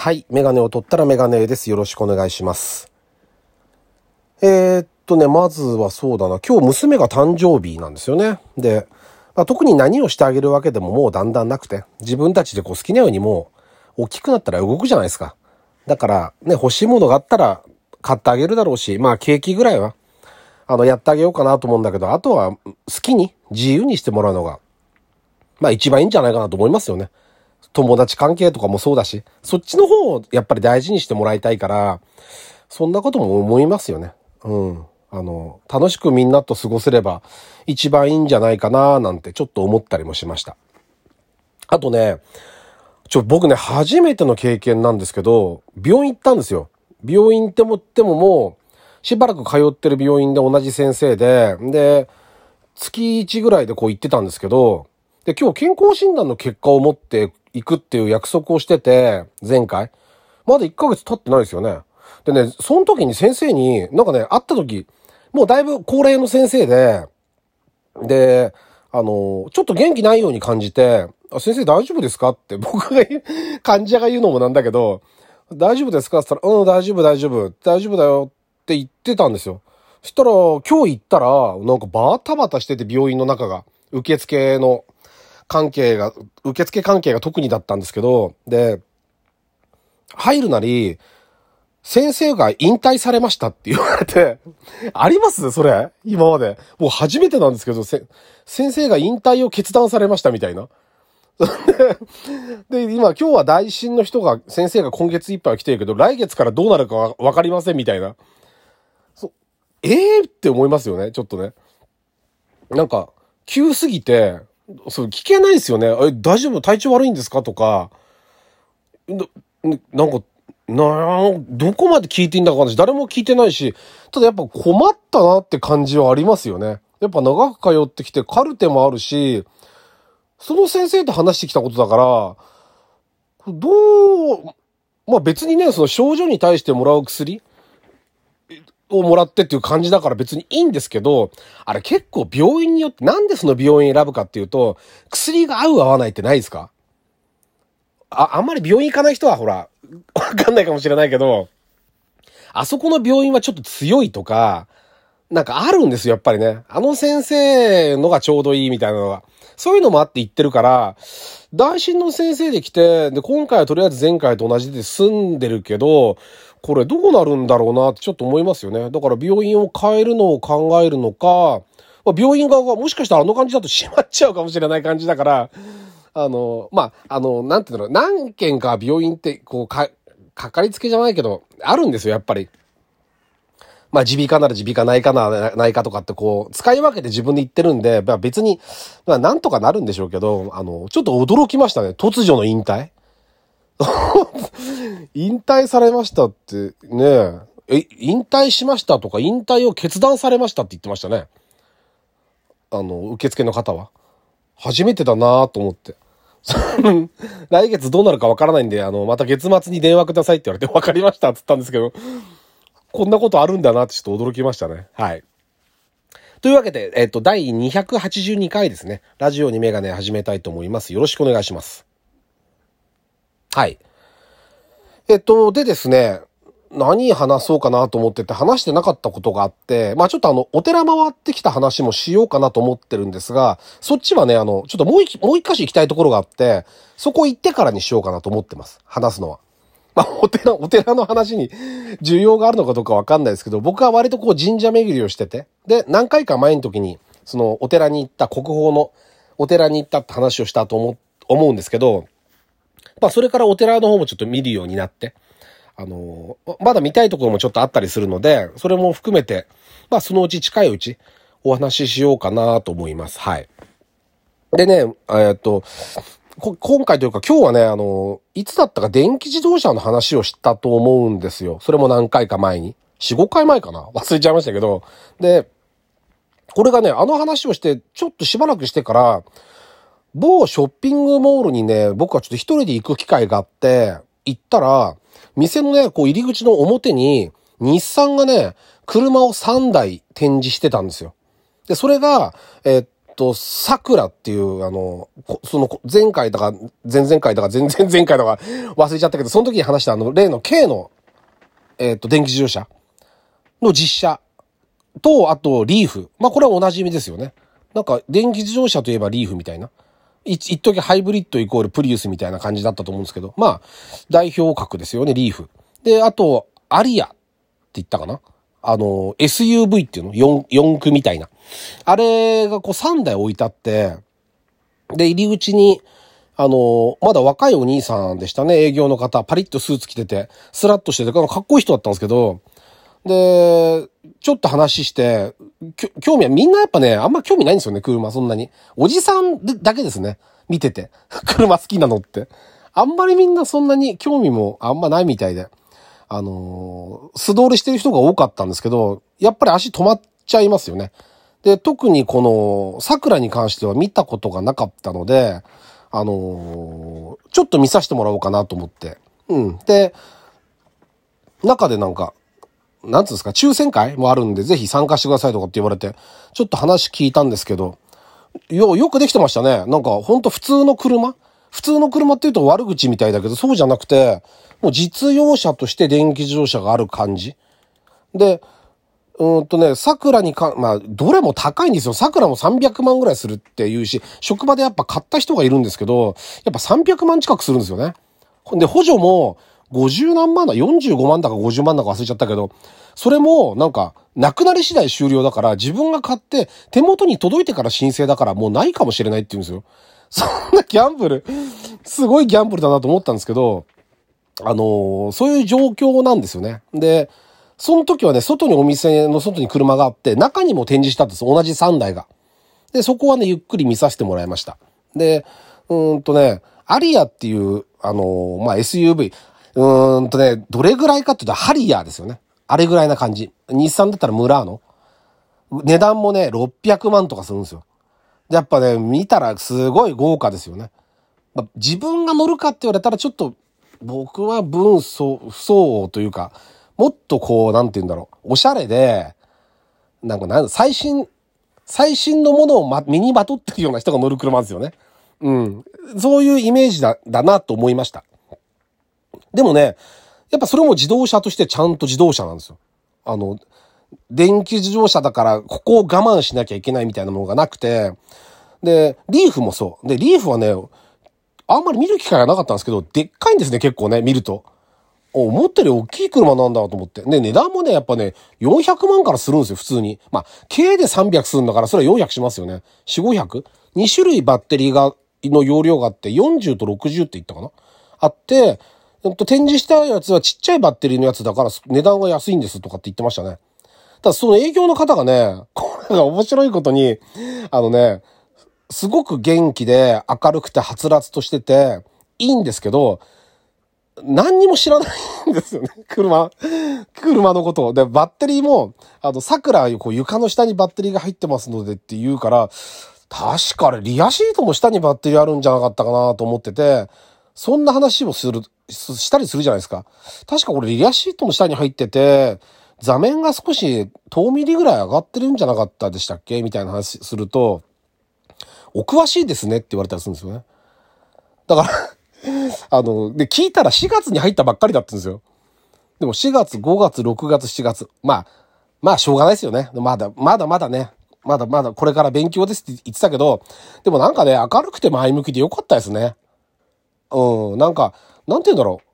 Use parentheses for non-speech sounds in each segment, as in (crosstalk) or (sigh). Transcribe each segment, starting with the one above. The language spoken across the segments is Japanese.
はい。メガネを取ったらメガネです。よろしくお願いします。えー、っとね、まずはそうだな。今日娘が誕生日なんですよね。で、まあ、特に何をしてあげるわけでももうだんだんなくて、自分たちでこう好きなようにもう大きくなったら動くじゃないですか。だからね、欲しいものがあったら買ってあげるだろうし、まあケーキぐらいは、あの、やってあげようかなと思うんだけど、あとは好きに自由にしてもらうのが、まあ一番いいんじゃないかなと思いますよね。友達関係とかもそうだし、そっちの方をやっぱり大事にしてもらいたいから、そんなことも思いますよね。うん。あの、楽しくみんなと過ごせれば一番いいんじゃないかななんてちょっと思ったりもしました。あとね、ちょ、僕ね、初めての経験なんですけど、病院行ったんですよ。病院ってもってももう、しばらく通ってる病院で同じ先生で、で、月1ぐらいでこう行ってたんですけど、で、今日健康診断の結果を持って行くっていう約束をしてて、前回。まだ1ヶ月経ってないですよね。でね、その時に先生に、なんかね、会った時、もうだいぶ高齢の先生で、で、あの、ちょっと元気ないように感じて、先生大丈夫ですかって僕が、(laughs) 患者が言うのもなんだけど、大丈夫ですか？って言ったら、うん、大丈夫、大丈夫、大丈夫だよって言ってたんですよ。そしたら、今日行ったら、なんかバタバタしてて病院の中が、受付の関係が、受付関係が特にだったんですけど、で、入るなり、先生が引退されましたって言われて、(laughs) あります？それ？今まで？もう初めてなんですけど、先生が引退を決断されましたみたいな。(laughs) で、今、今日は大診の人が、先生が今月いっぱい来てるけど、来月からどうなるかわわかりませんみたいな。そ、ええー、って思いますよね、ちょっとね。なんか、急すぎて、そう、聞けないですよね。え、大丈夫？体調悪いんですか？とか、ななんか、などこまで聞いていいんだか私誰も聞いてないし、ただやっぱ困ったなって感じはありますよね。やっぱ長く通ってきてカルテもあるし、その先生と話してきたことだから、どう、まあ別にね、その症状に対してもらう薬をもらってっていう感じだから別にいいんですけど、あれ結構病院によって、なんでその病院選ぶかっていうと、薬が合う合わないってないですか？あ、あんまり病院行かない人はほら、(laughs) わかんないかもしれないけど、あそこの病院はちょっと強いとか、なんかあるんですよ、やっぱりね。あの先生のがちょうどいいみたいなのが。そういうのもあって言ってるから、大診の先生で来て、で、今回はとりあえず前回と同じで済んでるけど、これどうなるんだろうなってちょっと思いますよね。だから病院を変えるのを考えるのか、まあ、病院側がもしかしたらあの感じだと閉まっちゃうかもしれない感じだから、あの、まあ、あの、なんていうの、何件か病院って、こう、か、かかりつけじゃないけど、あるんですよ、やっぱり。まあ、耳鼻科なら耳鼻科、内科なら内科とかってこう、使い分けて自分で言ってるんで、まあ別に、まあなんとかなるんでしょうけど、あの、ちょっと驚きましたね。突如の引退引退されましたって、ねえ、引退しましたとか、引退を決断されましたって言ってましたね。あの、受付の方は。初めてだなと思って。(laughs) 来月どうなるかわからないんで、あの、また月末に電話くださいって言われて、わかりましたって言ったんですけど、こんなことあるんだなってちょっと驚きましたね。はい。というわけで、えっと、第282回ですね。ラジオにメガネ始めたいと思います。よろしくお願いします。はい。えっと、でですね、何話そうかなと思ってて話してなかったことがあって、まあちょっとあの、お寺回ってきた話もしようかなと思ってるんですが、そっちはね、あの、ちょっともう一、もう一箇所行きたいところがあって、そこ行ってからにしようかなと思ってます。話すのは。まあ、お寺、お寺の話に (laughs) 需要があるのかどうかわかんないですけど、僕は割とこう神社巡りをしてて、で、何回か前の時に、そのお寺に行った国宝のお寺に行ったって話をしたと思、思うんですけど、まあ、それからお寺の方もちょっと見るようになって、あの、まだ見たいところもちょっとあったりするので、それも含めて、まあ、そのうち近いうちお話ししようかなと思います。はい。でね、えっと、今回というか今日はね、あの、いつだったか電気自動車の話をしたと思うんですよ。それも何回か前に。4、5回前かな忘れちゃいましたけど。で、これがね、あの話をして、ちょっとしばらくしてから、某ショッピングモールにね、僕はちょっと一人で行く機会があって、行ったら、店のね、こう入り口の表に、日産がね、車を3台展示してたんですよ。で、それが、えっと、桜っていう、あの、その、前回だか、前々回だか、全然前回だか忘れちゃったけど、その時に話したあの、例の K の、えっ、と、電気自動車の実写と、あと、リーフ。まあ、これは同じ意味ですよね。なんか、電気自動車といえばリーフみたいな。一時ハイブリッドイコールプリウスみたいな感じだったと思うんですけど、まあ、代表格ですよね、リーフ。で、あと、アリアって言ったかな？あの、SUV っていうの ?4、4区みたいな。あれがこう3台置いてあって、で、入り口に、あの、まだ若いお兄さんでしたね、営業の方。パリッとスーツ着てて、スラッとしてて、かっこいい人だったんですけど、で、ちょっと話して、興味は、みんなやっぱね、あんま興味ないんですよね、車、そんなに。おじさんだけですね、見てて。(laughs) 車好きなのって。あんまりみんなそんなに興味もあんまないみたいで。あのー、素通りしてる人が多かったんですけど、やっぱり足止まっちゃいますよね。で、特にこの、桜に関しては見たことがなかったので、あのー、ちょっと見させてもらおうかなと思って。うん。で、中でなんか、なんつうんですか、抽選会もあるんで、ぜひ参加してくださいとかって言われて、ちょっと話聞いたんですけど、よ、よくできてましたね。なんか、ほんと普通の車？普通の車って言うと悪口みたいだけど、そうじゃなくて、もう実用車として電気自動車がある感じ。で、うんとね、桜にか、まあ、どれも高いんですよ。桜も300万ぐらいするっていうし、職場でやっぱ買った人がいるんですけど、やっぱ300万近くするんですよね。で、補助も50何万だ、45万だか50万だか忘れちゃったけど、それもなんか、なくなり次第終了だから、自分が買って手元に届いてから申請だからもうないかもしれないって言うんですよ。(laughs) そんなギャンブル、すごいギャンブルだなと思ったんですけど、あのー、そういう状況なんですよね。で、その時はね、外にお店の外に車があって、中にも展示したんです。同じ3台が。で、そこはね、ゆっくり見させてもらいました。で、うんとね、アリアっていう、あのー、まあ、SUV。うーんとね、どれぐらいかっていうと、ハリアーですよね。あれぐらいな感じ。日産だったらムラーノ。値段もね、600万とかするんですよ。やっぱね、見たらすごい豪華ですよね。まあ、自分が乗るかって言われたらちょっと、僕は分相、不相応というか、もっとこう、なんて言うんだろう。おしゃれで、なんかな、最新、最新のものを、ま、身にまとってるような人が乗る車ですよね。うん。そういうイメージだ、だなと思いました。でもね、やっぱそれも自動車としてちゃんと自動車なんですよ。あの、電気自動車だからここを我慢しなきゃいけないみたいなものがなくて、で、リーフもそう。で、リーフはね、あんまり見る機会がなかったんですけど、でっかいんですね、結構ね、見ると。思ったより大きい車なんだと思って。で、値段もね、やっぱね、400万からするんですよ、普通に。まあ、軽で300するんだから、それは400しますよね。4、500?2 種類バッテリーが、の容量があって、40と60って言ったかな？あって、展示したやつはちっちゃいバッテリーのやつだから値段が安いんですとかって言ってましたね。ただその営業の方がね、これが面白いことに、あのね、すごく元気で明るくてはつらつとしてて、いいんですけど、何にも知らないんですよね。(laughs) 車、車のこと。で、バッテリーも、あの、桜、こう床の下にバッテリーが入ってますのでって言うから、確かあれ、リアシートも下にバッテリーあるんじゃなかったかなと思ってて、そんな話をする、したりするじゃないですか。確かこれリアシートも下に入ってて、座面が少し遠ミリぐらい上がってるんじゃなかったでしたっけ？みたいな話すると、お詳しいですねって言われたりするんですよね。だから (laughs) あの、で、聞いたら4月に入ったばっかりだったんですよ。でも4月、5月、6月、7月。まあ、まあ、しょうがないですよね。まだ、まだまだね。まだまだこれから勉強ですって言ってたけど、でもなんかね、明るくて前向きでよかったですね。うん、なんか、なんて言うんだろう。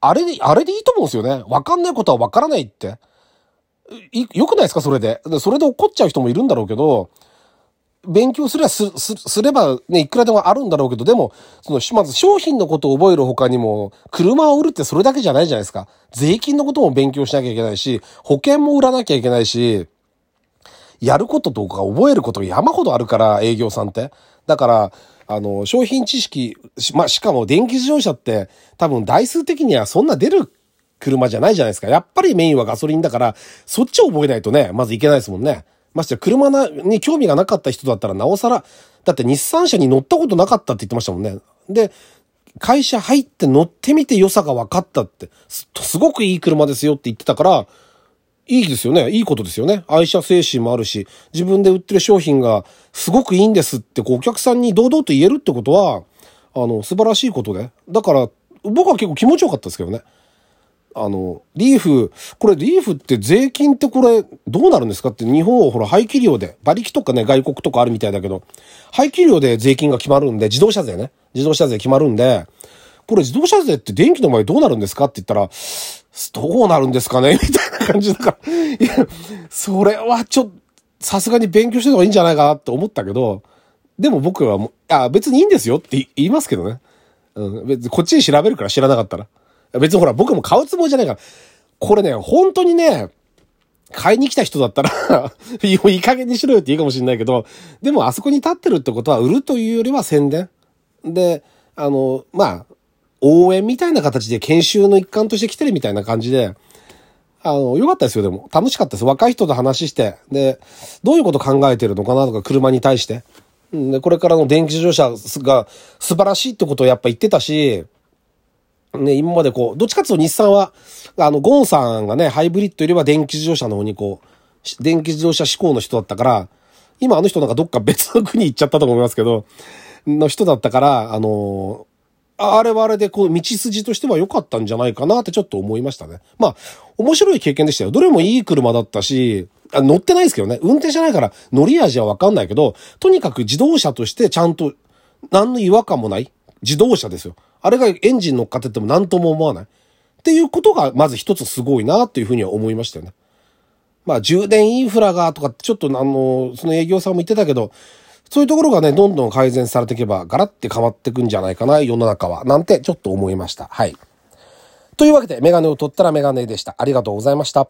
あれで、あれでいいと思うんですよね。わかんないことはわからないって。よくないですか？それで。それで怒っちゃう人もいるんだろうけど、勉強すればす、す、すればね、いくらでもあるんだろうけど、でも、その、まず商品のことを覚える他にも、車を売るってそれだけじゃないじゃないですか。税金のことも勉強しなきゃいけないし、保険も売らなきゃいけないし、やることとか覚えること山ほどあるから、営業さんって。だから、あの、商品知識、ま、しかも電気自動車って多分台数的にはそんな出る車じゃないじゃないですか。やっぱりメインはガソリンだから、そっちを覚えないとね、まずいけないですもんね。まして車なに興味がなかった人だったらなおさら、だって日産車に乗ったことなかったって言ってましたもんね。で、会社入って乗ってみて良さが分かったって、すごくいい車ですよって言ってたから、いいですよね。いいことですよね。愛車精神もあるし、自分で売ってる商品がすごくいいんですって、こう、お客さんに堂々と言えるってことは、あの、素晴らしいことで。だから、僕は結構気持ちよかったですけどね。あの、リーフ、これリーフって税金ってこれどうなるんですかって日本はほら排気量で、馬力とかね外国とかあるみたいだけど、排気量で税金が決まるんで、自動車税ね。自動車税決まるんで、これ自動車税って電気の場合どうなるんですかって言ったら、どうなるんですかね？(laughs) みたいな感じだから、いや、それはちょっと、さすがに勉強してた方がいいんじゃないかなって思ったけど、でも僕はもう、あ、別にいいんですよって言いますけどね。うん、別にこっちに調べるから知らなかったら。別にほら、僕も買うつもりじゃないから。これね、本当にね、買いに来た人だったら (laughs) いい加減にしろよっていいかもしれないけど、でもあそこに立ってるってことは売るというよりは宣伝。で、あの、まあ、応援みたいな形で研修の一環として来てるみたいな感じで、あの、良かったですよ、でも。楽しかったです。若い人と話して、で、どういうこと考えてるのかなとか、車に対して。で、これからの電気自動車が素晴らしいってことをやっぱ言ってたし、ね、今までこう、どっちかっていうと日産は、あの、ゴンさんがね、ハイブリッドよりは電気自動車の方にこう、電気自動車志向の人だったから、今あの人なんかどっか別の国行っちゃったと思いますけど、の人だったから、あのあれはあれでこう道筋としては良かったんじゃないかなってちょっと思いましたね。まあ、面白い経験でしたよ。どれもいい車だったし、あ乗ってないですけどね。運転じゃないから乗り味はわかんないけど、とにかく自動車としてちゃんと何の違和感もない自動車ですよ。あれがエンジン乗っかってても何とも思わない。っていうことがまず一つすごいなっていうふうには思いましたよね。まあ充電インフラがとかちょっとあの、その営業さんも言ってたけど、そういうところがね、どんどん改善されていけば、ガラッて変わっていくんじゃないかな、世の中は。なんてちょっと思いました。はい。というわけで、メガネを取ったらメガネでした。ありがとうございました。